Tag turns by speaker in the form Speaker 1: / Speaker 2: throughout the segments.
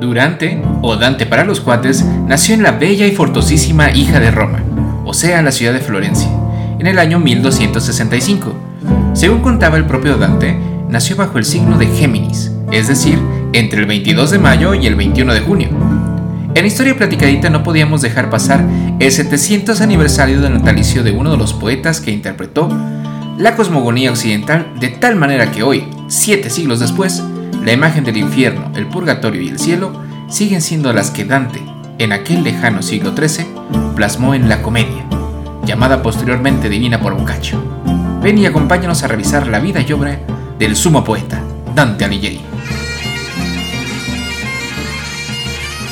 Speaker 1: Durante, o Dante para los cuates, nació en la bella y fortosísima hija de Roma, o sea, la ciudad de Florencia, en el año 1265. Según contaba el propio Dante, nació bajo el signo de Géminis, es decir, entre el 22 de mayo y el 21 de junio. En Historia Platicadita no podíamos dejar pasar el 700 aniversario del natalicio de uno de los poetas que interpretó la cosmogonía occidental de tal manera que hoy, siete siglos después, la imagen del infierno, el purgatorio y el cielo siguen siendo las que Dante, en aquel lejano siglo XIII, plasmó en la comedia, llamada posteriormente Divina por Boccaccio. Ven y acompáñanos a revisar la vida y obra del sumo poeta, Dante Alighieri.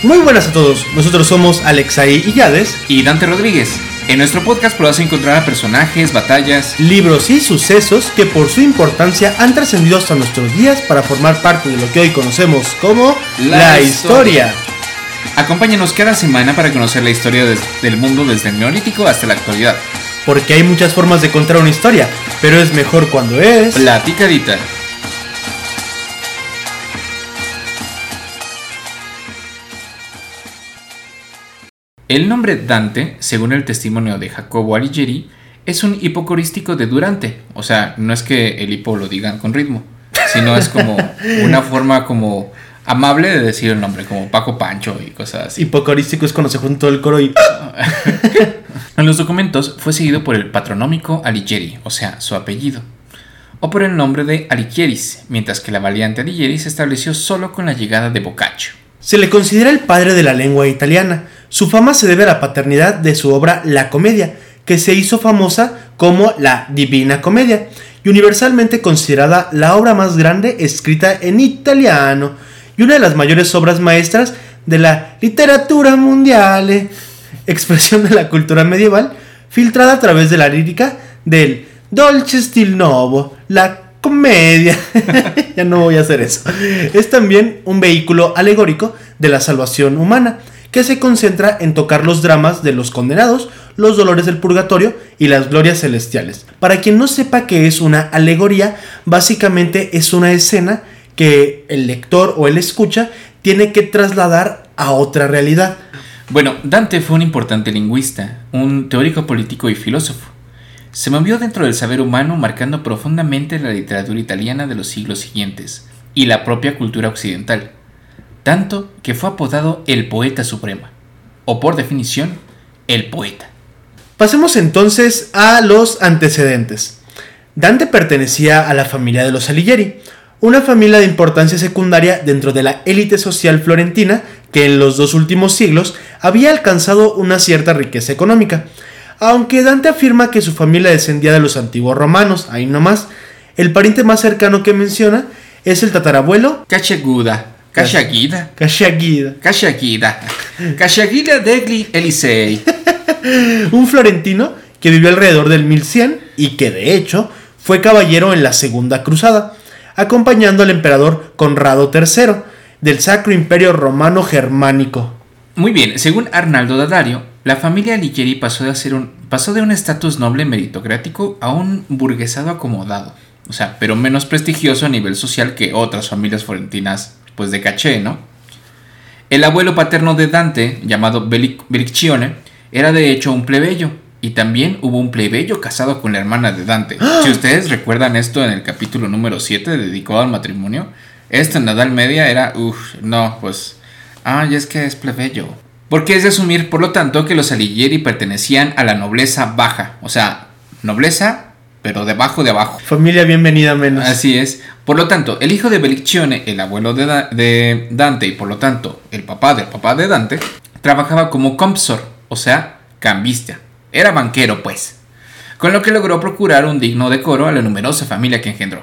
Speaker 2: Muy buenas a todos, nosotros somos Alexai y Yades
Speaker 1: y Dante Rodríguez. En nuestro podcast podrás encontrar a personajes, batallas,
Speaker 2: libros y sucesos que por su importancia han trascendido hasta nuestros días para formar parte de lo que hoy conocemos como la, historia.
Speaker 1: Acompáñanos cada semana para conocer la historia del mundo desde el neolítico hasta la actualidad.
Speaker 2: Porque hay muchas formas de contar una historia, pero es mejor cuando es
Speaker 1: platicadita. El nombre Dante, según el testimonio de Jacobo Alighieri, es un hipocorístico de Durante. O sea, no es que el hipo lo digan con ritmo, sino es como una forma como amable de decir el nombre, como Paco Pancho y cosas así.
Speaker 2: Hipocorístico es cuando se juntó el coro y...
Speaker 1: en los documentos fue seguido por el patronómico Alighieri, o sea, su apellido, o por el nombre de Alighieris, mientras que la variante Alighieri se estableció solo con la llegada de Boccaccio.
Speaker 2: Se le considera el padre de la lengua italiana, su fama se debe a la paternidad de su obra La Comedia, que se hizo famosa como la Divina Comedia y universalmente considerada la obra más grande escrita en italiano y una de las mayores obras maestras de la literatura mundial, expresión de la cultura medieval, filtrada a través de la lírica del Dolce Stil Novo, la comedia. ya no voy a hacer eso. Es también un vehículo alegórico de la salvación humana que se concentra en tocar los dramas de los condenados, los dolores del purgatorio y las glorias celestiales. Para quien no sepa qué es una alegoría, básicamente es una escena que el lector o el escucha tiene que trasladar a otra realidad.
Speaker 1: Bueno, Dante fue un importante lingüista, un teórico político y filósofo. Se movió dentro del saber humano marcando profundamente la literatura italiana de los siglos siguientes y la propia cultura occidental tanto que fue apodado el poeta supremo, o por definición, el poeta.
Speaker 2: Pasemos entonces a los antecedentes. Dante pertenecía a la familia de los Alighieri, una familia de importancia secundaria dentro de la élite social florentina que en los dos últimos siglos había alcanzado una cierta riqueza económica. Aunque Dante afirma que su familia descendía de los antiguos romanos, ahí nomás, el pariente más cercano que menciona es el tatarabuelo
Speaker 1: Cacheguda, Casciaghida.
Speaker 2: Casciaghida.
Speaker 1: Casciaghida. Casciaghida degli Elisei.
Speaker 2: Un florentino que vivió alrededor del 1100 y que de hecho fue caballero en la Segunda Cruzada, acompañando al emperador Conrado III del Sacro Imperio Romano Germánico.
Speaker 1: Muy bien, según Arnaldo Dadario, la familia Alighieri pasó de, ser un, pasó de un estatus noble meritocrático a un burguesado acomodado, o sea, pero menos prestigioso a nivel social que otras familias florentinas pues de caché, ¿no? El abuelo paterno de Dante, llamado Beliccione, era de hecho un plebeyo, y también hubo un plebeyo casado con la hermana de Dante. Si ustedes recuerdan esto en el capítulo número 7 dedicado al matrimonio, esto en la Edad Media era, uff, no, pues, ay, es que es plebeyo. Porque es de asumir, por lo tanto, que los Alighieri pertenecían a la nobleza baja, o sea, nobleza pero debajo de abajo.
Speaker 2: Familia bienvenida menos.
Speaker 1: Así es. Por lo tanto, el hijo de Beliccione, el abuelo de, Dante y por lo tanto el papá del papá de Dante, trabajaba como compsor, o sea, cambista. Era banquero, pues. Con lo que logró procurar un digno decoro a la numerosa familia que engendró.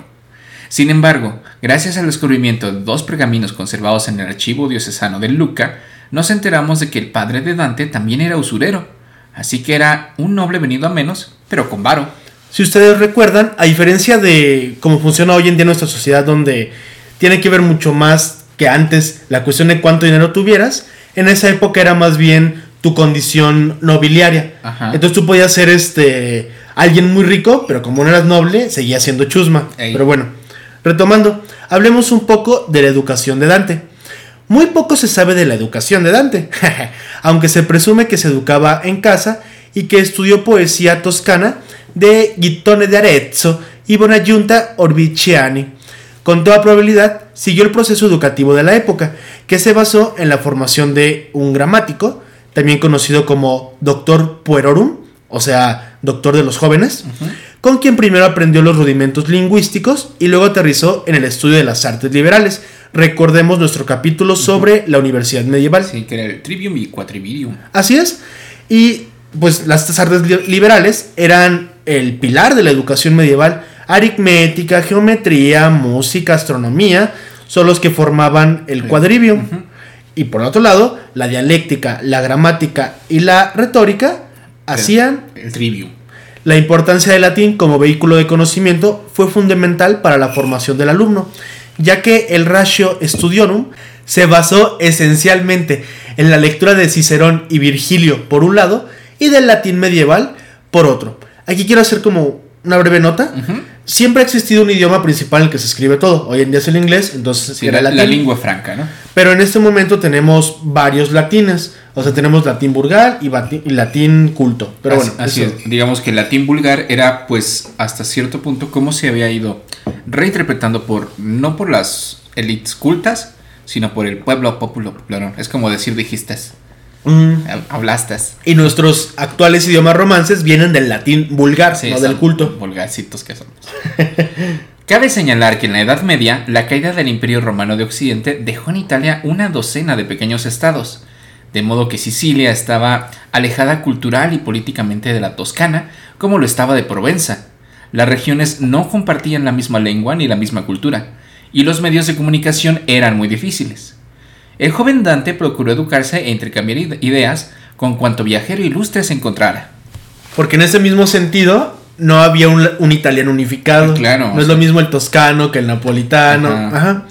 Speaker 1: Sin embargo, gracias al descubrimiento de dos pergaminos conservados en el archivo diocesano de Luca, nos enteramos de que el padre de Dante también era usurero, así que era un noble venido a menos, pero con varo.
Speaker 2: Si ustedes recuerdan, a diferencia de cómo funciona hoy en día nuestra sociedad, donde tiene que ver mucho más que antes la cuestión de cuánto dinero tuvieras, en esa época era más bien tu condición nobiliaria. Entonces tú podías ser este alguien muy rico, pero como no eras noble, seguía siendo chusma. Pero bueno, retomando, hablemos un poco de la educación de Dante. Muy poco se sabe de la educación de Dante, aunque se presume que se educaba en casa y que estudió poesía toscana de Gittone de Arezzo y Bonagiunta Orbiciani. Con toda probabilidad, siguió el proceso educativo de la época, que se basó en la formación de un gramático, también conocido como Doctor Puerorum, o sea, doctor de los jóvenes, con quien primero aprendió los rudimentos lingüísticos y luego aterrizó en el estudio de las artes liberales. Recordemos nuestro capítulo sobre la universidad medieval.
Speaker 1: Sí, que era el trivium y quadrivium.
Speaker 2: Así es. Y pues las artes liberales eran el pilar de la educación medieval. Aritmética, geometría, música, astronomía, son los que formaban el quadrivium. Y por otro lado, la dialéctica, la gramática y la retórica hacían
Speaker 1: el trivium.
Speaker 2: La importancia del latín como vehículo de conocimiento fue fundamental para la formación del alumno, ya que el ratio studiorum se basó esencialmente en la lectura de Cicerón y Virgilio por un lado y del latín medieval por otro. Aquí quiero hacer como una breve nota. Siempre ha existido un idioma principal en el que se escribe todo. Hoy en día es el inglés, entonces
Speaker 1: era la, la lengua franca, ¿no?
Speaker 2: Pero en este momento tenemos varios latines. O sea, tenemos latín vulgar y, latín culto. Pero bueno,
Speaker 1: así es. Digamos que el latín vulgar era, pues, hasta cierto punto, cómo se había ido reinterpretando por, no por las élites cultas, sino por el pueblo popular. Es como decir dijiste. Mm. Hablastas.
Speaker 2: Y nuestros actuales idiomas romances vienen del latín vulgar, no del culto.
Speaker 1: Vulgarcitos que somos. Cabe señalar que en la Edad Media, la caída del Imperio Romano de Occidente dejó en Italia una docena de pequeños estados, de modo que Sicilia estaba alejada cultural y políticamente de la Toscana, como lo estaba de Provenza. Las regiones no compartían la misma lengua ni la misma cultura, y los medios de comunicación eran muy difíciles. El joven Dante procuró educarse e intercambiar ideas con cuanto viajero ilustre se encontrara.
Speaker 2: Porque en ese mismo sentido, no había un, italiano unificado.
Speaker 1: Claro.
Speaker 2: No es lo mismo el toscano que el napolitano. Ajá.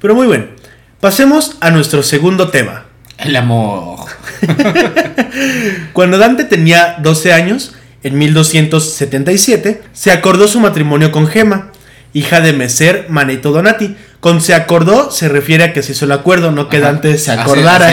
Speaker 2: Pero muy bien. Pasemos a nuestro segundo tema.
Speaker 1: El amor.
Speaker 2: Cuando Dante tenía 12 años, en 1277, se acordó su matrimonio con Gema, hija de Messer Manetto Donati, con se acordó se refiere a que se hizo el acuerdo, no que Dante se acordara.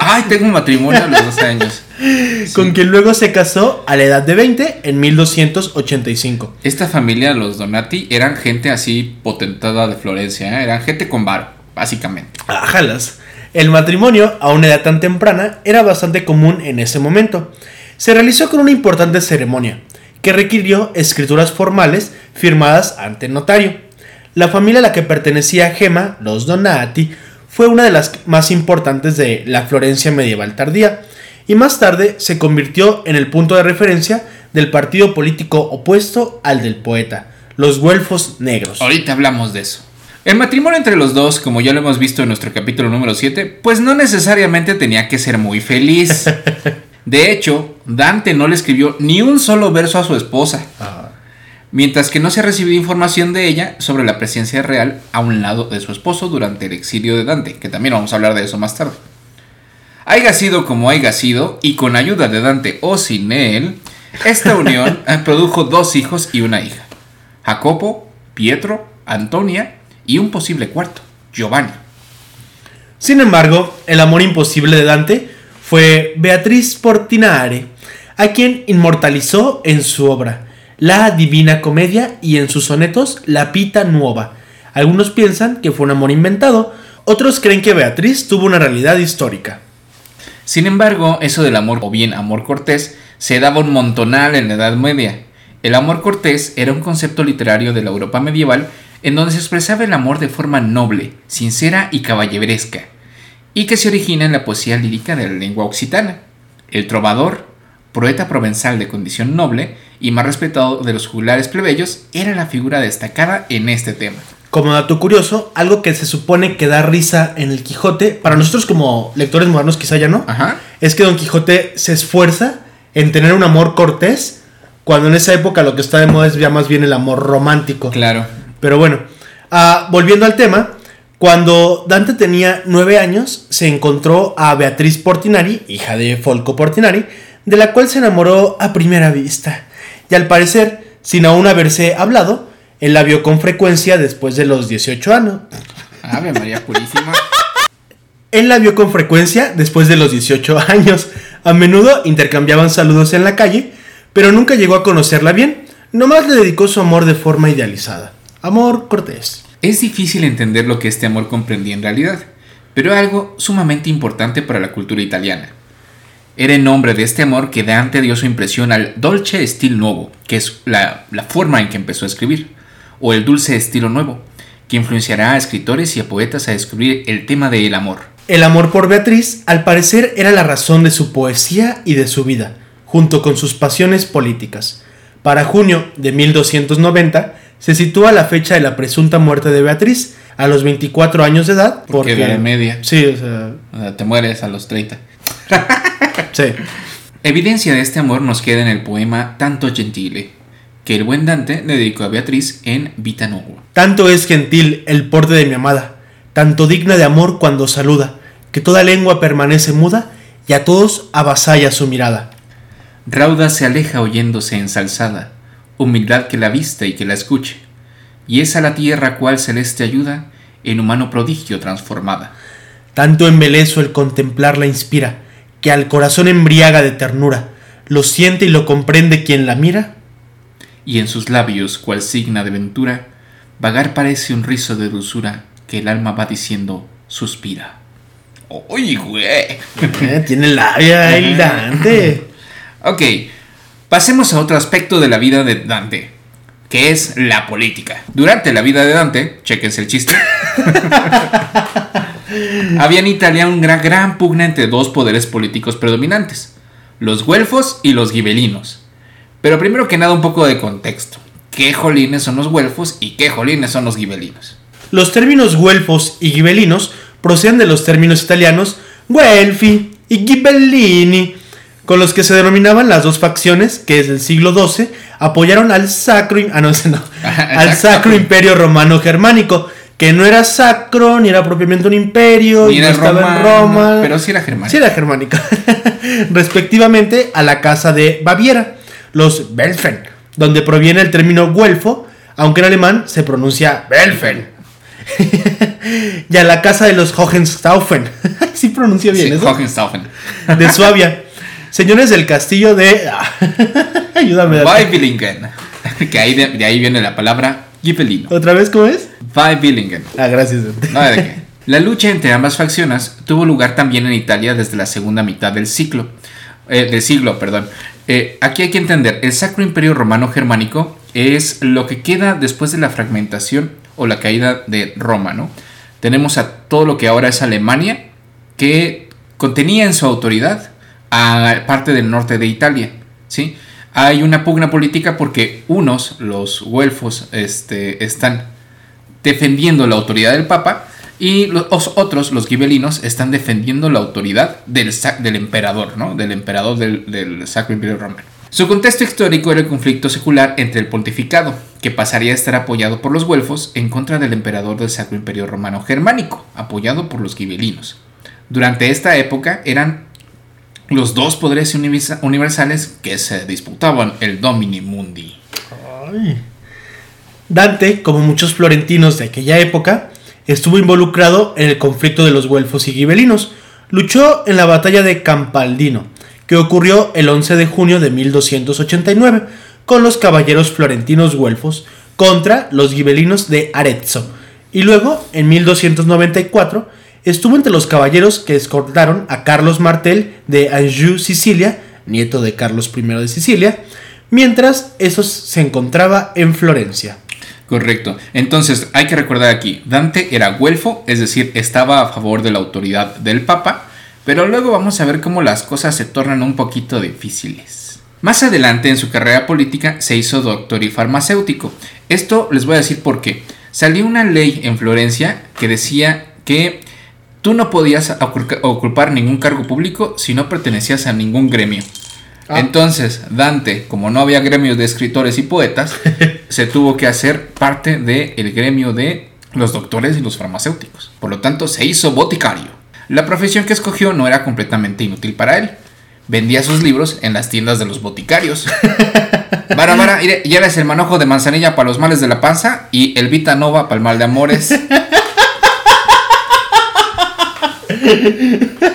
Speaker 1: Ay, tengo un matrimonio a los 12 años.
Speaker 2: Con quien luego se casó a la edad de 20 en 1285.
Speaker 1: Esta familia, los Donati, eran gente así potentada de Florencia, ¿eh? eran gente con bar, básicamente.
Speaker 2: Ajalas. El matrimonio, a una edad tan temprana, era bastante común en ese momento. Se realizó con una importante ceremonia, que requirió escrituras formales firmadas ante notario. La familia a la que pertenecía Gema, los Donati, fue una de las más importantes de la Florencia medieval tardía, y más tarde se convirtió en el punto de referencia del partido político opuesto al del poeta, los Güelfos Negros.
Speaker 1: Ahorita hablamos de eso. El matrimonio entre los dos, como ya lo hemos visto en nuestro capítulo número 7, pues no necesariamente tenía que ser muy feliz. De hecho, Dante no le escribió ni un solo verso a su esposa. Ah mientras que no se ha recibido información de ella sobre la presencia real a un lado de su esposo durante el exilio de Dante, que también vamos a hablar de eso más tarde. Haya sido como haya sido, y con ayuda de Dante o sin él, esta unión produjo dos hijos y una hija, Jacopo, Pietro, Antonia y un posible cuarto, Giovanni.
Speaker 2: Sin embargo, el amor imposible de Dante fue Beatriz Portinare, a quien inmortalizó en su obra, la Divina Comedia y en sus sonetos La Pita Nuova. Algunos piensan que fue un amor inventado, otros creen que Beatriz tuvo una realidad histórica.
Speaker 1: Sin embargo, eso del amor o bien amor cortés se daba un montonal en la Edad Media. El amor cortés era un concepto literario de la Europa medieval en donde se expresaba el amor de forma noble, sincera y caballeresca, y que se origina en la poesía lírica de la lengua occitana. El trovador, poeta provenzal de condición noble y más respetado de los juglares plebeyos, era la figura destacada en este tema.
Speaker 2: Como dato curioso, algo que se supone que da risa en el Quijote, para nosotros como lectores modernos quizá ya no, es que Don Quijote se esfuerza en tener un amor cortés, cuando en esa época lo que está de moda es ya más bien el amor romántico.
Speaker 1: Claro.
Speaker 2: Pero bueno, ah, volviendo al tema, cuando Dante tenía nueve años, se encontró a Beatriz Portinari, hija de Folco Portinari, de la cual se enamoró a primera vista. Y al parecer, sin aún haberse hablado, él la vio con frecuencia después de los 18 años.
Speaker 1: Ave María Purísima.
Speaker 2: Él la vio con frecuencia después de los 18 años. A menudo intercambiaban saludos en la calle, pero nunca llegó a conocerla bien. Nomás le dedicó su amor de forma idealizada. Amor cortés.
Speaker 1: Es difícil entender lo que este amor comprendía en realidad, pero algo sumamente importante para la cultura italiana. Era en nombre de este amor que Dante dio su impresión al dolce estilo nuevo, que es la, la forma en que empezó a escribir, o el dulce estilo nuevo, que influenciará a escritores y a poetas a descubrir el tema del amor.
Speaker 2: El amor por Beatriz, al parecer, era la razón de su poesía y de su vida, junto con sus pasiones políticas. Para junio de 1290 se sitúa la fecha de la presunta muerte de Beatriz a los 24 años de edad.
Speaker 1: Porque de media.
Speaker 2: Sí, o sea,
Speaker 1: O sea, te mueres a los 30.
Speaker 2: Sí.
Speaker 1: Evidencia de este amor nos queda en el poema Tanto Gentile, que el buen Dante le dedicó a Beatriz en Vita Nuova.
Speaker 2: Tanto es gentil el porte de mi amada, tanto digna de amor cuando saluda, que toda lengua permanece muda y a todos avasalla su mirada.
Speaker 1: Rauda se aleja oyéndose ensalzada, humildad que la vista y que la escuche, y es a la tierra cual celeste ayuda, en humano prodigio transformada.
Speaker 2: Tanto embelezo el contemplarla inspira, que al corazón embriaga de ternura, lo siente y lo comprende quien la mira.
Speaker 1: Y en sus labios, cual signa de ventura, vagar parece un rizo de dulzura que el alma va diciendo suspira. ¡Uy, güey!
Speaker 2: Eh, Tiene labia el Dante.
Speaker 1: Ok, pasemos a otro aspecto de la vida de Dante, que es la política. Durante la vida de Dante, chequense el chiste, había en Italia una gran pugna entre dos poderes políticos predominantes, los güelfos y los gibelinos. Pero primero que nada un poco de contexto. ¿Qué jolines son los güelfos y qué jolines son los gibelinos?
Speaker 2: Los términos güelfos y ghibellinos proceden de los términos italianos Guelfi y Ghibellini, con los que se denominaban las dos facciones que desde el siglo XII apoyaron al sacro, ah, no, no, al sacro imperio romano germánico, que no era sacro ni era propiamente un imperio,
Speaker 1: Ni era
Speaker 2: estaba en Roma,
Speaker 1: pero sí era germánico.
Speaker 2: Sí era germánica. Respectivamente a la casa de Baviera, los Belfen, donde proviene el término güelfo, aunque en alemán se pronuncia Belfen. y a la casa de los Hohenstaufen. sí pronuncia bien
Speaker 1: Sí,
Speaker 2: eso.
Speaker 1: Hohenstaufen.
Speaker 2: De Suabia. Señores del castillo de. Ayúdame.
Speaker 1: Que ahí de, de ahí viene la palabra gibelino.
Speaker 2: ¿Otra vez cómo es?
Speaker 1: Weibillingen.
Speaker 2: Ah, gracias. Dante.
Speaker 1: No, ¿de qué? La lucha entre ambas facciones tuvo lugar también en Italia desde la segunda mitad del siglo. eh, del siglo, perdón. Eh, aquí hay que entender, el Sacro Imperio Romano Germánico es lo que queda después de la fragmentación o la caída de Roma, ¿no? Tenemos a todo lo que ahora es Alemania, que contenía en su autoridad a parte del norte de Italia, ¿sí? Hay una pugna política porque unos, los güelfos, este, están defendiendo la autoridad del Papa y los otros, los gibelinos, están defendiendo la autoridad del, del emperador, ¿no? Del emperador del, del Sacro Imperio Romano. Su contexto histórico era el conflicto secular entre el pontificado, que pasaría a estar apoyado por los güelfos en contra del emperador del Sacro Imperio Romano Germánico, apoyado por los gibelinos. Durante esta época eran los dos poderes universa- universales que se disputaban el Domini Mundi.
Speaker 2: Ay. Dante, como muchos florentinos de aquella época, estuvo involucrado en el conflicto de los güelfos y gibelinos. Luchó en la batalla de Campaldino, que ocurrió el 11 de junio de 1289, con los caballeros florentinos güelfos contra los gibelinos de Arezzo. Y luego, en 1294, estuvo entre los caballeros que escoltaron a Carlos Martel de Anjou, Sicilia, nieto de Carlos I de Sicilia, mientras esos se encontraba en Florencia.
Speaker 1: Correcto. Entonces, hay que recordar aquí, Dante era güelfo, es decir, estaba a favor de la autoridad del Papa, pero luego vamos a ver cómo las cosas se tornan un poquito difíciles. Más adelante en su carrera política se hizo doctor y farmacéutico. Esto les voy a decir por qué. Salió una ley en Florencia que decía que tú no podías ocupar ningún cargo público si no pertenecías a ningún gremio.
Speaker 2: Ah.
Speaker 1: Entonces, Dante, como no había gremios de escritores y poetas, se tuvo que hacer parte del gremio de los doctores y los farmacéuticos. Por lo tanto, se hizo boticario. La profesión que escogió no era completamente inútil para él. Vendía sus libros en las tiendas de los boticarios. Vara, vara, mire, lleves el manojo de manzanilla para los males de la panza y el Vita Nova para el mal de amores.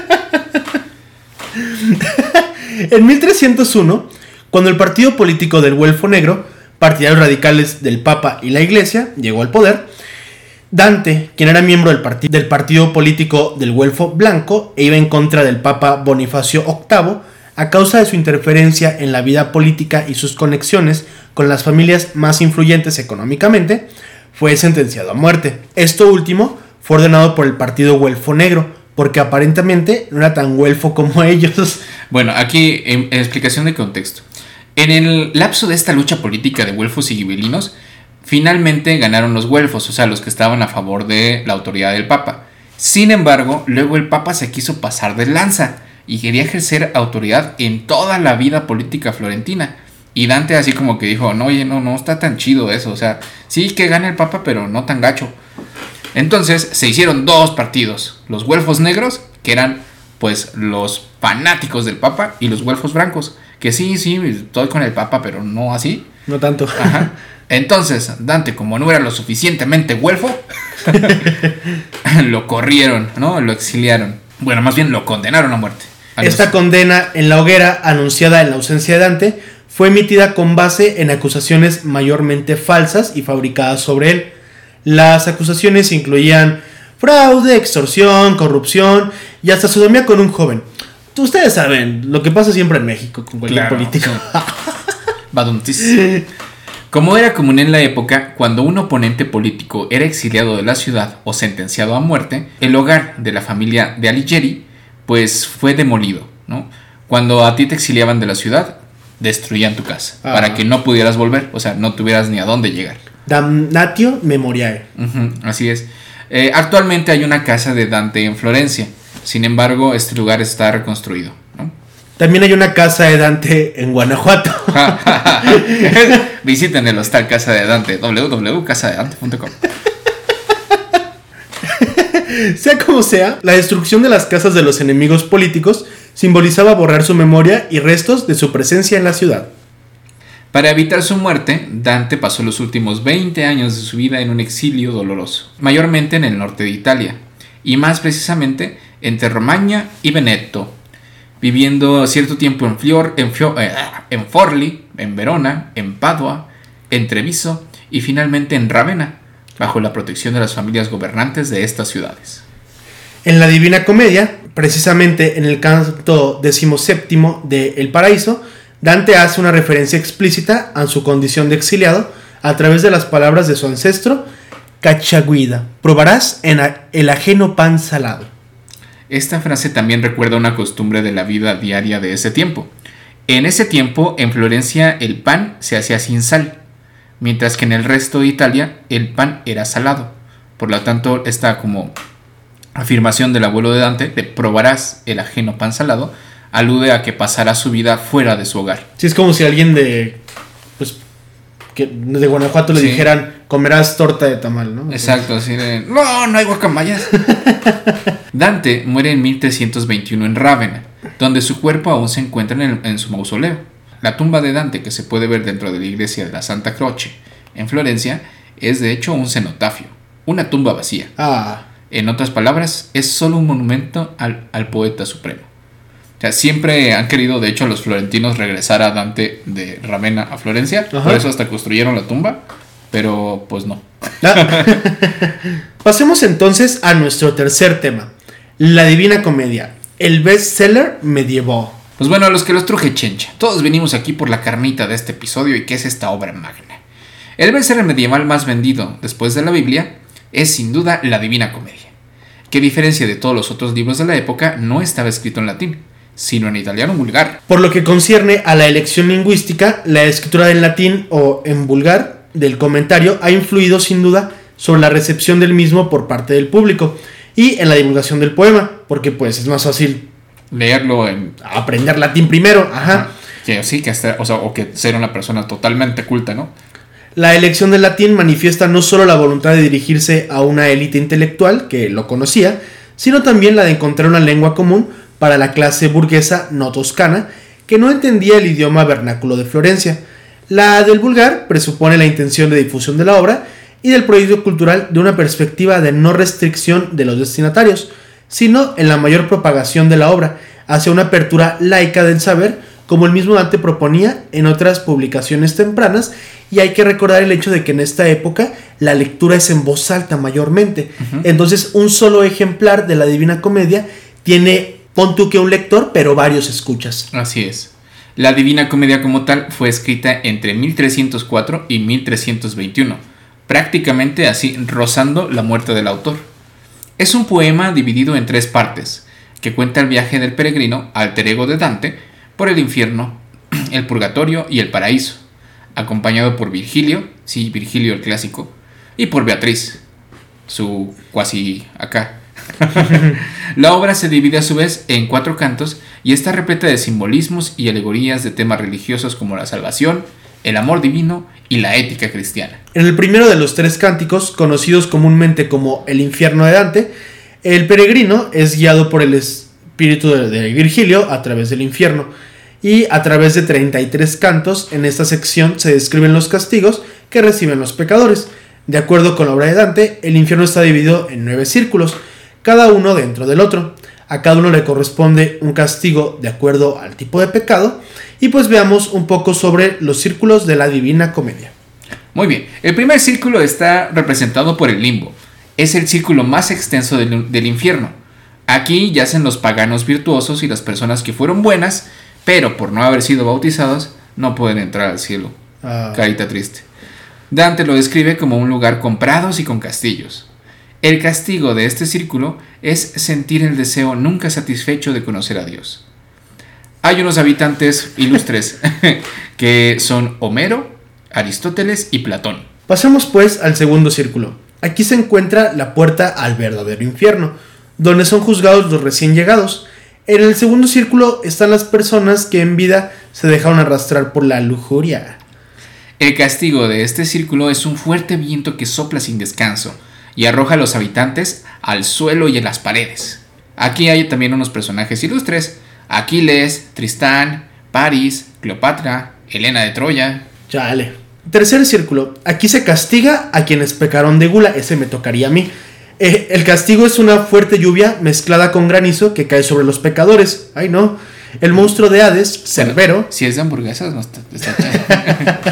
Speaker 2: en 1301, cuando el partido político del Güelfo Negro, partidarios radicales del Papa y la Iglesia, llegó al poder, Dante, quien era miembro del, del partido político del Güelfo Blanco e iba en contra del Papa Bonifacio VIII, a causa de su interferencia en la vida política y sus conexiones con las familias más influyentes económicamente, fue sentenciado a muerte. Esto último fue ordenado por el partido Güelfo Negro, porque aparentemente no era tan güelfo como ellos.
Speaker 1: Bueno, aquí en, explicación de contexto. En el lapso de esta lucha política de güelfos y gibelinos, finalmente ganaron los güelfos, o sea, los que estaban a favor de la autoridad del Papa. Sin embargo, luego el Papa se quiso pasar de lanza y quería ejercer autoridad en toda la vida política florentina. Y Dante así como que dijo, no, oye, no, no está tan chido eso, o sea, sí que gane el Papa, pero no tan gacho. Entonces se hicieron dos partidos, los güelfos negros, que eran pues los fanáticos del Papa, y los güelfos blancos, que sí, sí, estoy con el Papa, pero no así.
Speaker 2: No tanto.
Speaker 1: Entonces, Dante, como no era lo suficientemente güelfo, lo corrieron, ¿no? Lo exiliaron. Bueno, más bien lo condenaron a muerte.
Speaker 2: Esta condena en la hoguera, anunciada en la ausencia de Dante, fue emitida con base en acusaciones mayormente falsas y fabricadas sobre él. Las acusaciones incluían fraude, extorsión, corrupción y hasta sodomía con un joven. Ustedes saben lo que pasa siempre en México con cualquier político.
Speaker 1: Como era común en la época, cuando un oponente político era exiliado de la ciudad o sentenciado a muerte, el hogar de la familia de Alighieri pues fue demolido, ¿no? Cuando a ti te exiliaban de la ciudad, destruían tu casa ah. para que no pudieras volver, o sea, no tuvieras ni a dónde llegar.
Speaker 2: Damnatio Memoriae.
Speaker 1: así es. Eh, actualmente hay una casa de Dante en Florencia, sin embargo, este lugar está reconstruido.
Speaker 2: También hay una casa de Dante en Guanajuato.
Speaker 1: Visiten el hostal Casa de Dante, www.casadedante.com.
Speaker 2: sea como sea, la destrucción de las casas de los enemigos políticos simbolizaba borrar su memoria y restos de su presencia en la ciudad.
Speaker 1: Para evitar su muerte, Dante pasó los últimos 20 años de su vida en un exilio doloroso, mayormente en el norte de Italia, y más precisamente entre Romagna y Veneto, viviendo cierto tiempo en, Fior, en, eh, en Forli, en Verona, en Padua, en Treviso y finalmente en Ravenna, bajo la protección de las familias gobernantes de estas ciudades.
Speaker 2: En la Divina Comedia, precisamente en el canto decimoséptimo de El Paraíso, Dante hace una referencia explícita a su condición de exiliado a través de las palabras de su ancestro Cachaguida. Probarás en el ajeno pan salado.
Speaker 1: Esta frase también recuerda una costumbre de la vida diaria de ese tiempo. En ese tiempo, en Florencia, el pan se hacía sin sal, mientras que en el resto de Italia el pan era salado. Por lo tanto, esta como afirmación del abuelo de Dante de probarás el ajeno pan salado alude a que pasará su vida fuera de su hogar.
Speaker 2: Sí, es como si alguien de pues que de Guanajuato le dijeran comerás torta de tamal, ¿no?
Speaker 1: Exacto, así de no, no hay guacamayas. Dante muere en 1321 en Rávena, donde su cuerpo aún se encuentra en, en su mausoleo. La tumba de Dante que se puede ver dentro de la iglesia de la Santa Croce en Florencia es de hecho un cenotafio, una tumba vacía.
Speaker 2: Ah.
Speaker 1: En otras palabras, es solo un monumento al, poeta supremo. Sea, siempre han querido, de hecho, los florentinos regresar a Dante de Ravenna a Florencia. Por eso hasta construyeron la tumba. Pero pues no. Ah.
Speaker 2: Pasemos entonces a nuestro tercer tema. La Divina Comedia. El bestseller medieval.
Speaker 1: Pues bueno, a los que los truje chencha, todos venimos aquí por la carnita de este episodio y qué es esta obra magna. El bestseller medieval más vendido después de la Biblia es sin duda la Divina Comedia, que a diferencia de todos los otros libros de la época no estaba escrito en latín, sino en italiano vulgar.
Speaker 2: Por lo que concierne a la elección lingüística, la escritura en latín o en vulgar del comentario ha influido sin duda sobre la recepción del mismo por parte del público y en la divulgación del poema, porque pues es más fácil
Speaker 1: leerlo en...
Speaker 2: Aprender latín primero, ajá.
Speaker 1: Que sí, que o, sea, o que ser una persona totalmente culta, ¿no?
Speaker 2: La elección del latín manifiesta no solo la voluntad de dirigirse a una élite intelectual que lo conocía, sino también la de encontrar una lengua común para la clase burguesa no toscana que no entendía el idioma vernáculo de Florencia. La del vulgar presupone la intención de difusión de la obra y del proyecto cultural de una perspectiva de no restricción de los destinatarios, sino en la mayor propagación de la obra, hacia una apertura laica del saber, como el mismo Dante proponía en otras publicaciones tempranas, y hay que recordar el hecho de que en esta época la lectura es en voz alta mayormente. Entonces, un solo ejemplar de la Divina Comedia tiene, pon tú que un lector, pero varios escuchas.
Speaker 1: Así es. La Divina Comedia como tal fue escrita entre 1304 y 1321, prácticamente así rozando la muerte del autor. Es un poema dividido en tres partes, que cuenta el viaje del peregrino, alter ego de Dante, por el infierno, el purgatorio y el paraíso, acompañado por Virgilio, sí, Virgilio el clásico, y por Beatriz, su cuasi acá. la obra se divide a su vez en cuatro cantos y está repleta de simbolismos y alegorías de temas religiosos como la salvación, el amor divino y la ética cristiana.
Speaker 2: En el primero de los tres cánticos, conocidos comúnmente como el infierno de Dante, el peregrino es guiado por el espíritu de, Virgilio a través del infierno. Y a través de 33 cantos, en esta sección se describen los castigos que reciben los pecadores. De acuerdo con la obra de Dante, el infierno está dividido en nueve círculos, cada uno dentro del otro. A cada uno le corresponde un castigo de acuerdo al tipo de pecado. Y pues veamos un poco sobre los círculos de la Divina Comedia.
Speaker 1: Muy bien, el primer círculo está representado por el limbo. Es el círculo más extenso del, infierno. Aquí yacen los paganos virtuosos y las personas que fueron buenas, pero por no haber sido bautizados, no pueden entrar al cielo. Ah. Carita triste. Dante lo describe como un lugar con prados y con castillos. El castigo de este círculo es sentir el deseo nunca satisfecho de conocer a Dios. Hay unos habitantes ilustres que son Homero, Aristóteles y Platón.
Speaker 2: Pasamos pues al segundo círculo. Aquí se encuentra la puerta al verdadero infierno, donde son juzgados los recién llegados. En el segundo círculo están las personas que en vida se dejaron arrastrar por la lujuria.
Speaker 1: El castigo de este círculo es un fuerte viento que sopla sin descanso, y arroja a los habitantes al suelo y en las paredes. Aquí hay también unos personajes ilustres, Aquiles, Tristán, Paris, Cleopatra, Helena de Troya.
Speaker 2: Chale. Tercer círculo. Aquí se castiga a quienes pecaron de gula. Ese me tocaría a mí. Eh, el castigo es una fuerte lluvia mezclada con granizo que cae sobre los pecadores. Ay, no. El monstruo de Hades, Cerbero.
Speaker 1: si es de hamburguesas, no está,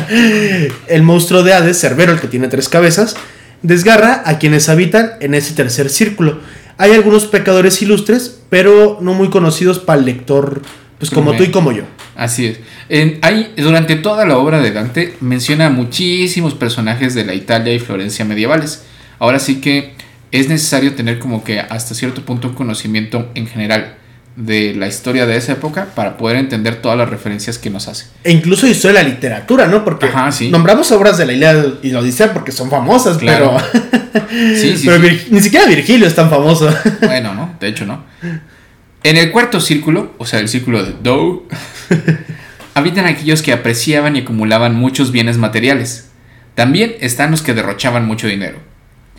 Speaker 2: El monstruo de Hades, Cerbero, el que tiene tres cabezas, desgarra a quienes habitan en ese tercer círculo. Hay algunos pecadores ilustres, pero no muy conocidos para el lector, pues como tú y como yo.
Speaker 1: Así es. En, hay, durante toda la obra de Dante menciona muchísimos personajes de la Italia y Florencia medievales. Ahora sí que es necesario tener como que hasta cierto punto un conocimiento en general de la historia de esa época para poder entender todas las referencias que nos hace.
Speaker 2: E incluso historia de la literatura, ¿no? Porque nombramos obras de la Ilíada y la Odisea porque son famosas, pero... sí, sí, pero ni siquiera Virgilio es tan famoso.
Speaker 1: bueno, ¿no? De hecho, ¿no? En el cuarto círculo, o sea, el círculo de Dow, habitan aquellos que apreciaban y acumulaban muchos bienes materiales. También están los que derrochaban mucho dinero.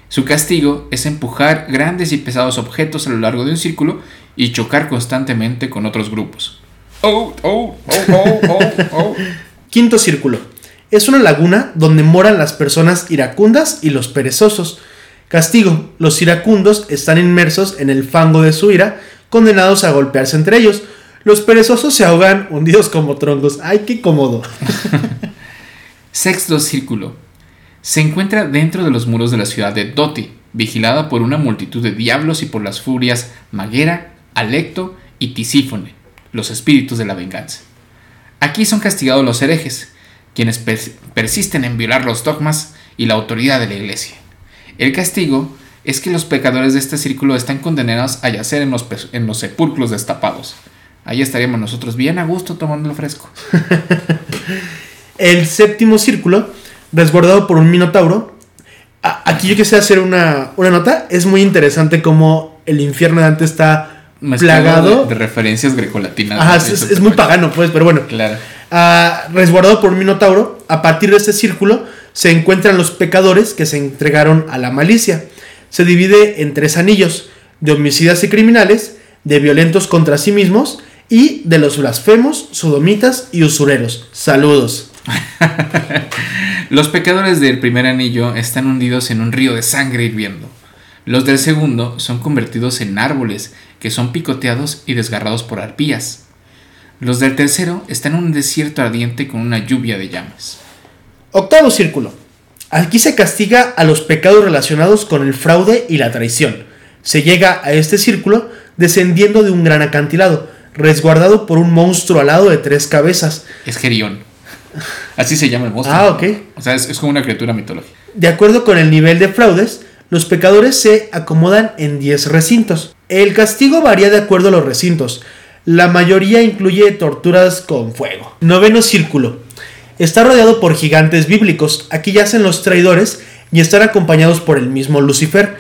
Speaker 1: Su castigo es empujar grandes y pesados objetos a lo largo de un círculo y chocar constantemente con otros grupos. Oh, oh,
Speaker 2: oh, Quinto círculo. Es una laguna donde moran las personas iracundas y los perezosos. Castigo. Los iracundos están inmersos en el fango de su ira, condenados a golpearse entre ellos. Los perezosos se ahogan hundidos como troncos. ¡Ay, qué cómodo!
Speaker 1: Sexto círculo. Se encuentra dentro de los muros de la ciudad de Doti, vigilada por una multitud de diablos y por las furias Maguera, Alecto y Tisífone, los espíritus de la venganza. Aquí son castigados los herejes, quienes persisten en violar los dogmas y la autoridad de la iglesia. El castigo es que los pecadores de este círculo están condenados a yacer en los, sepulcros destapados. Ahí estaríamos nosotros bien a gusto tomando el fresco.
Speaker 2: el séptimo círculo, resguardado por un minotauro. Aquí yo quisiera hacer una, una nota. Es muy interesante cómo el infierno de antes está plagado.
Speaker 1: De, referencias grecolatinas.
Speaker 2: Ajá, es, muy pagano, pues, pero bueno.
Speaker 1: Claro.
Speaker 2: Ah, resguardado por un minotauro, a partir de este círculo se encuentran los pecadores que se entregaron a la malicia. Se divide en tres anillos: de homicidas y criminales, de violentos contra sí mismos y de los blasfemos, sodomitas y usureros. Saludos.
Speaker 1: los pecadores del primer anillo están hundidos en un río de sangre hirviendo Los del segundo son convertidos en árboles que son picoteados y desgarrados por arpías. Los del tercero están en un desierto ardiente con una lluvia de llamas.
Speaker 2: Octavo círculo. Aquí se castiga a los pecados relacionados con el fraude y la traición. Se llega a este círculo descendiendo de un gran acantilado, resguardado por un monstruo alado de tres cabezas.
Speaker 1: Es Gerión. Así se llama el monstruo.
Speaker 2: Ah, ok.
Speaker 1: O sea, es, es como una criatura mitológica.
Speaker 2: De acuerdo con el nivel de fraudes, los pecadores se acomodan en 10 recintos. El castigo varía de acuerdo a los recintos. La mayoría incluye torturas con fuego. Noveno círculo. Está rodeado por gigantes bíblicos. Aquí yacen los traidores y están acompañados por el mismo Lucifer.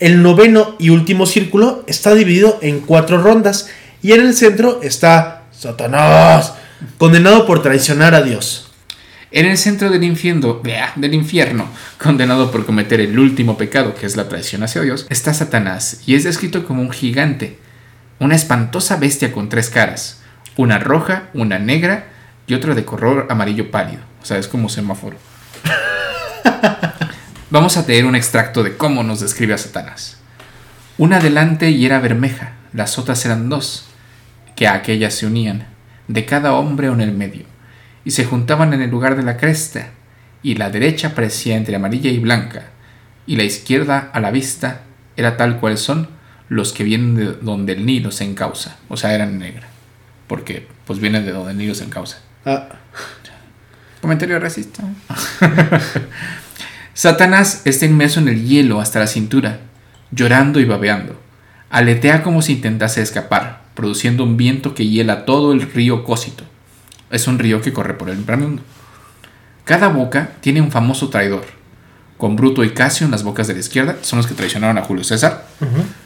Speaker 2: El noveno y último círculo está dividido en cuatro rondas y en el centro está Satanás, condenado por traicionar a Dios.
Speaker 1: En el centro del infierno, condenado por cometer el último pecado, que es la traición hacia Dios, está Satanás y es descrito como un gigante, una espantosa bestia con tres caras, una roja, una negra y otra de color amarillo pálido. O sea, es como semáforo. Vamos a leer un extracto de cómo nos describe a Satanás. Una delante y era bermeja, las otras eran dos, que a aquellas se unían, de cada hombre en el medio, y se juntaban en el lugar de la cresta, y la derecha parecía entre amarilla y blanca, y la izquierda a la vista era tal cual son los que vienen de donde el Nilo se encausa, o sea, eran negra, porque pues vienen de donde el Nilo se encausa.
Speaker 2: Ah,
Speaker 1: Comentario racista. Satanás está inmerso en el hielo hasta la cintura, llorando y babeando. Aletea como si intentase escapar, produciendo un viento que hiela todo el río Cósito. Es un río que corre por el inframundo. Cada boca tiene un famoso traidor. Con Bruto y Casio en las bocas de la izquierda, son los que traicionaron a Julio César,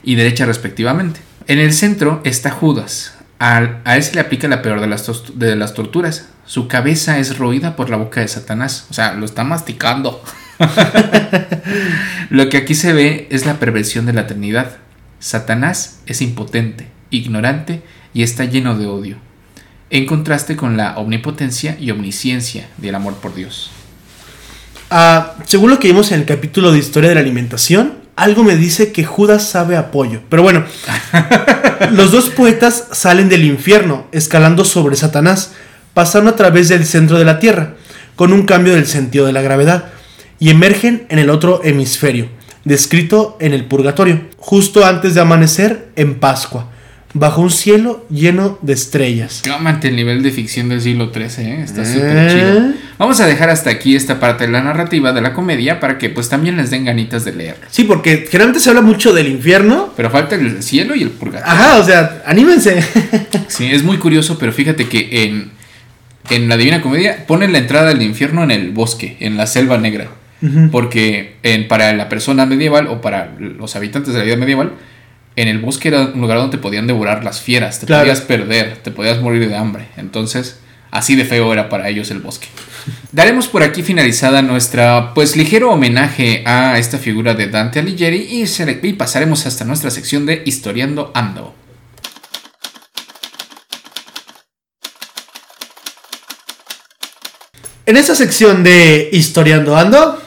Speaker 1: y derecha respectivamente. En el centro está Judas. Al- a él se le aplica la peor de las, de las torturas. Su cabeza es roída por la boca de Satanás. O sea, lo está masticando. lo que aquí se ve es la perversión de la Trinidad. Satanás es impotente, ignorante y está lleno de odio. En contraste con la omnipotencia y omnisciencia del amor por Dios.
Speaker 2: Ah, según lo que vimos en el capítulo de historia de la alimentación, algo me dice que Judas sabe apoyo. Pero bueno, los dos poetas salen del infierno, escalando sobre Satanás, pasando a través del centro de la tierra, con un cambio del sentido de la gravedad, y emergen en el otro hemisferio, descrito en el purgatorio, justo antes de amanecer en Pascua, bajo un cielo lleno de estrellas.
Speaker 1: Clámate el nivel de ficción del siglo XIII, ¿eh? está
Speaker 2: ¿Eh?
Speaker 1: súper chido. Vamos a dejar hasta aquí esta parte de la narrativa de la comedia para que pues también les den ganitas de leer.
Speaker 2: Sí, porque generalmente se habla mucho del infierno.
Speaker 1: Pero falta el cielo y el purgatorio.
Speaker 2: Ajá, o sea, anímense.
Speaker 1: Sí, es muy curioso, pero fíjate que en, en la Divina Comedia ponen la entrada del infierno en el bosque, en la selva negra. Porque en, para la persona medieval o para los habitantes de la vida medieval, en el bosque era un lugar donde te podían devorar las fieras, te
Speaker 2: Claro.
Speaker 1: podías perder, te podías morir de hambre. Entonces, así de feo era para ellos el bosque. Daremos por aquí finalizada nuestra, pues, ligero homenaje a esta figura de Dante Alighieri y, se- y pasaremos hasta nuestra sección de Historiando Ando.
Speaker 2: En esta sección de Historiando Ando,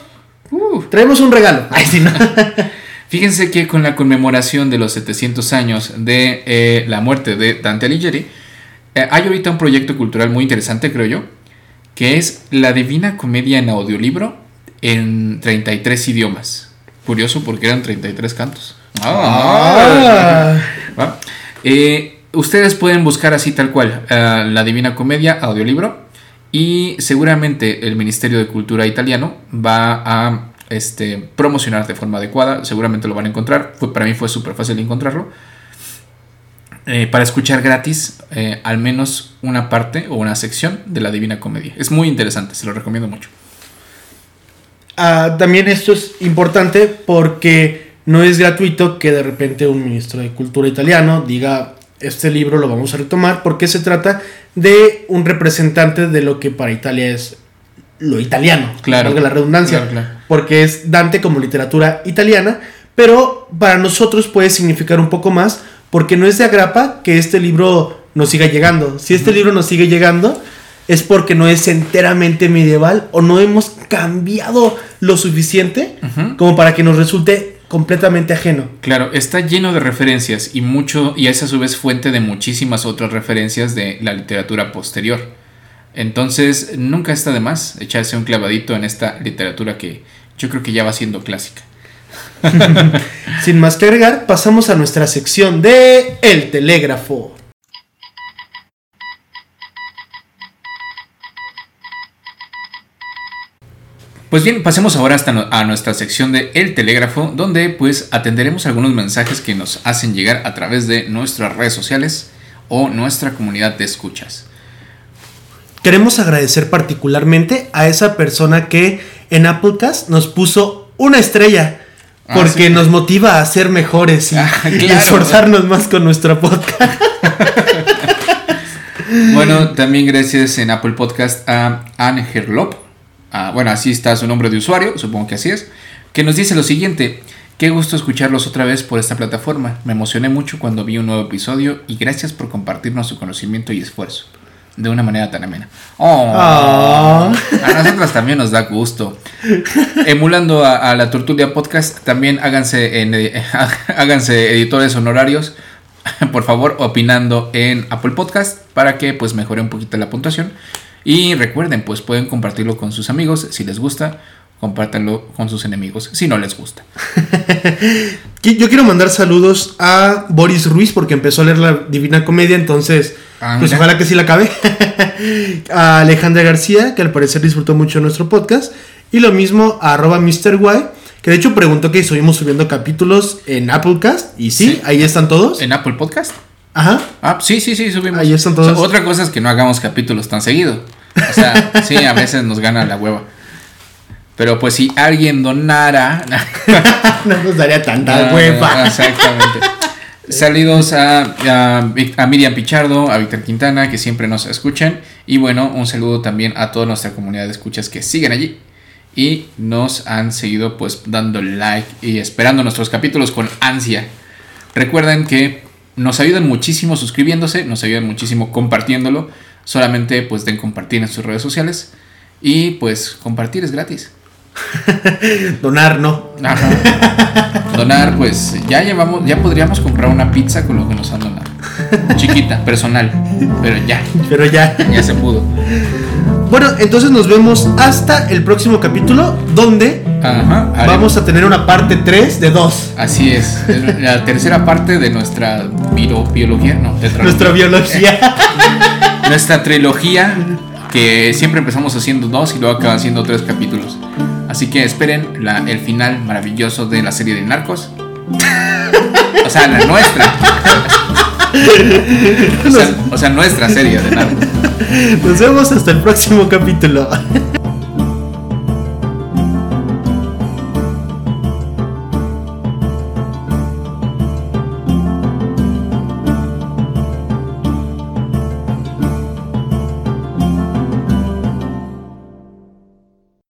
Speaker 1: Uh.
Speaker 2: traemos un regalo. Ay, sí, no.
Speaker 1: Fíjense que con la conmemoración de los 700 años de eh, la muerte de Dante Alighieri, eh, hay ahorita un proyecto cultural muy interesante, creo yo, que es la Divina Comedia en audiolibro en 33 idiomas. Curioso porque eran 33 cantos.
Speaker 2: Ah.
Speaker 1: ¿Va? Eh, ustedes pueden buscar así tal cual la Divina Comedia audiolibro y seguramente el Ministerio de Cultura italiano va a este, promocionar de forma adecuada. Seguramente lo van a encontrar. Fue, para mí fue súper fácil encontrarlo. Eh, para escuchar gratis eh, al menos una parte o una sección de la Divina Comedia. Es muy interesante, se lo recomiendo mucho.
Speaker 2: Ah, también esto es importante porque no es gratuito que de repente un ministro de Cultura italiano diga este libro lo vamos a retomar porque se trata de un representante de lo que para Italia es lo italiano,
Speaker 1: Claro.
Speaker 2: valga la redundancia,
Speaker 1: Claro, claro.
Speaker 2: porque es Dante como literatura italiana, pero para nosotros puede significar un poco más porque no es de agrapa que este libro nos siga llegando. Si este libro nos sigue llegando es porque no es enteramente medieval o no hemos cambiado lo suficiente como para que nos resulte completamente ajeno.
Speaker 1: Claro, está lleno de referencias y mucho y es a su vez fuente de muchísimas otras referencias de la literatura posterior. Entonces, nunca está de más echarse un clavadito en esta literatura que yo creo que ya va siendo clásica.
Speaker 2: Sin más que agregar, pasamos a nuestra sección de El Telégrafo.
Speaker 1: Pues bien, pasemos ahora hasta a nuestra sección de El Telégrafo, donde pues atenderemos algunos mensajes que nos hacen llegar a través de nuestras redes sociales o nuestra comunidad de escuchas.
Speaker 2: Queremos agradecer particularmente a esa persona que en Applecast nos puso una estrella.
Speaker 1: Ah,
Speaker 2: Porque
Speaker 1: sí.
Speaker 2: nos motiva a ser mejores y,
Speaker 1: Ah,
Speaker 2: y esforzarnos más con nuestro podcast.
Speaker 1: Bueno, también gracias en Apple Podcast a Anne Herlop. Ah, bueno, así está su nombre de usuario, supongo que así es. Que nos dice lo siguiente. Qué gusto escucharlos otra vez por esta plataforma. Me emocioné mucho cuando vi un nuevo episodio y gracias por compartirnos su conocimiento y esfuerzo. De una manera tan amena. Oh,
Speaker 2: Ah.
Speaker 1: A nosotros también nos da gusto. Emulando a, a la Tortulia Podcast, también háganse, en, eh, háganse editores honorarios, por favor, opinando en Apple Podcast para que pues mejore un poquito la puntuación. Y recuerden, pues pueden compartirlo con sus amigos si les gusta, compártanlo con sus enemigos si no les gusta.
Speaker 2: Yo quiero mandar saludos a Boris Ruiz porque empezó a leer la Divina Comedia, entonces,
Speaker 1: Ah,
Speaker 2: pues ojalá que sí la acabe. a Alejandra García, que al parecer disfrutó mucho nuestro podcast. Y lo mismo a arroba Mr. Y, que de hecho preguntó que si subimos subiendo capítulos en Applecast. Y sí,
Speaker 1: Sí.
Speaker 2: ahí están todos.
Speaker 1: ¿En Apple Podcast?
Speaker 2: Ajá.
Speaker 1: Ah, sí, sí, sí, subimos.
Speaker 2: Ahí están todos.
Speaker 1: O sea, otra cosa es que no hagamos capítulos tan seguido. O sea, sí, a veces nos gana la hueva. Pero pues si alguien donara...
Speaker 2: no nos daría tanta
Speaker 1: Ah,
Speaker 2: hueva.
Speaker 1: Exactamente. Saludos a, a, a Miriam Pichardo, a Víctor Quintana, que siempre nos escuchan. Y bueno, un saludo también a toda nuestra comunidad de escuchas que siguen allí. Y nos han seguido pues dando like y esperando nuestros capítulos con ansia. Recuerden que nos ayudan muchísimo suscribiéndose, nos ayudan muchísimo compartiéndolo. Solamente pues den compartir en sus redes sociales. Y pues compartir es gratis.
Speaker 2: Donar, no.
Speaker 1: Ajá. Donar, pues ya llevamos, ya podríamos comprar una pizza con lo que nos han donado. Chiquita, personal. Pero ya,
Speaker 2: Pero ya.
Speaker 1: ya se pudo.
Speaker 2: Bueno, entonces nos vemos hasta el próximo capítulo, donde
Speaker 1: Ajá.
Speaker 2: vamos a tener una parte 3 de 2.
Speaker 1: Así es. La tercera parte de nuestra biología, no, tetralogía.
Speaker 2: Nuestra biología.
Speaker 1: Nuestra trilogía, que siempre empezamos haciendo dos y luego acaban siendo tres capítulos. Así que esperen el final maravilloso de la serie de Narcos. O sea, la nuestra. O sea, o sea, nuestra serie de Narcos.
Speaker 2: Nos vemos hasta el próximo capítulo.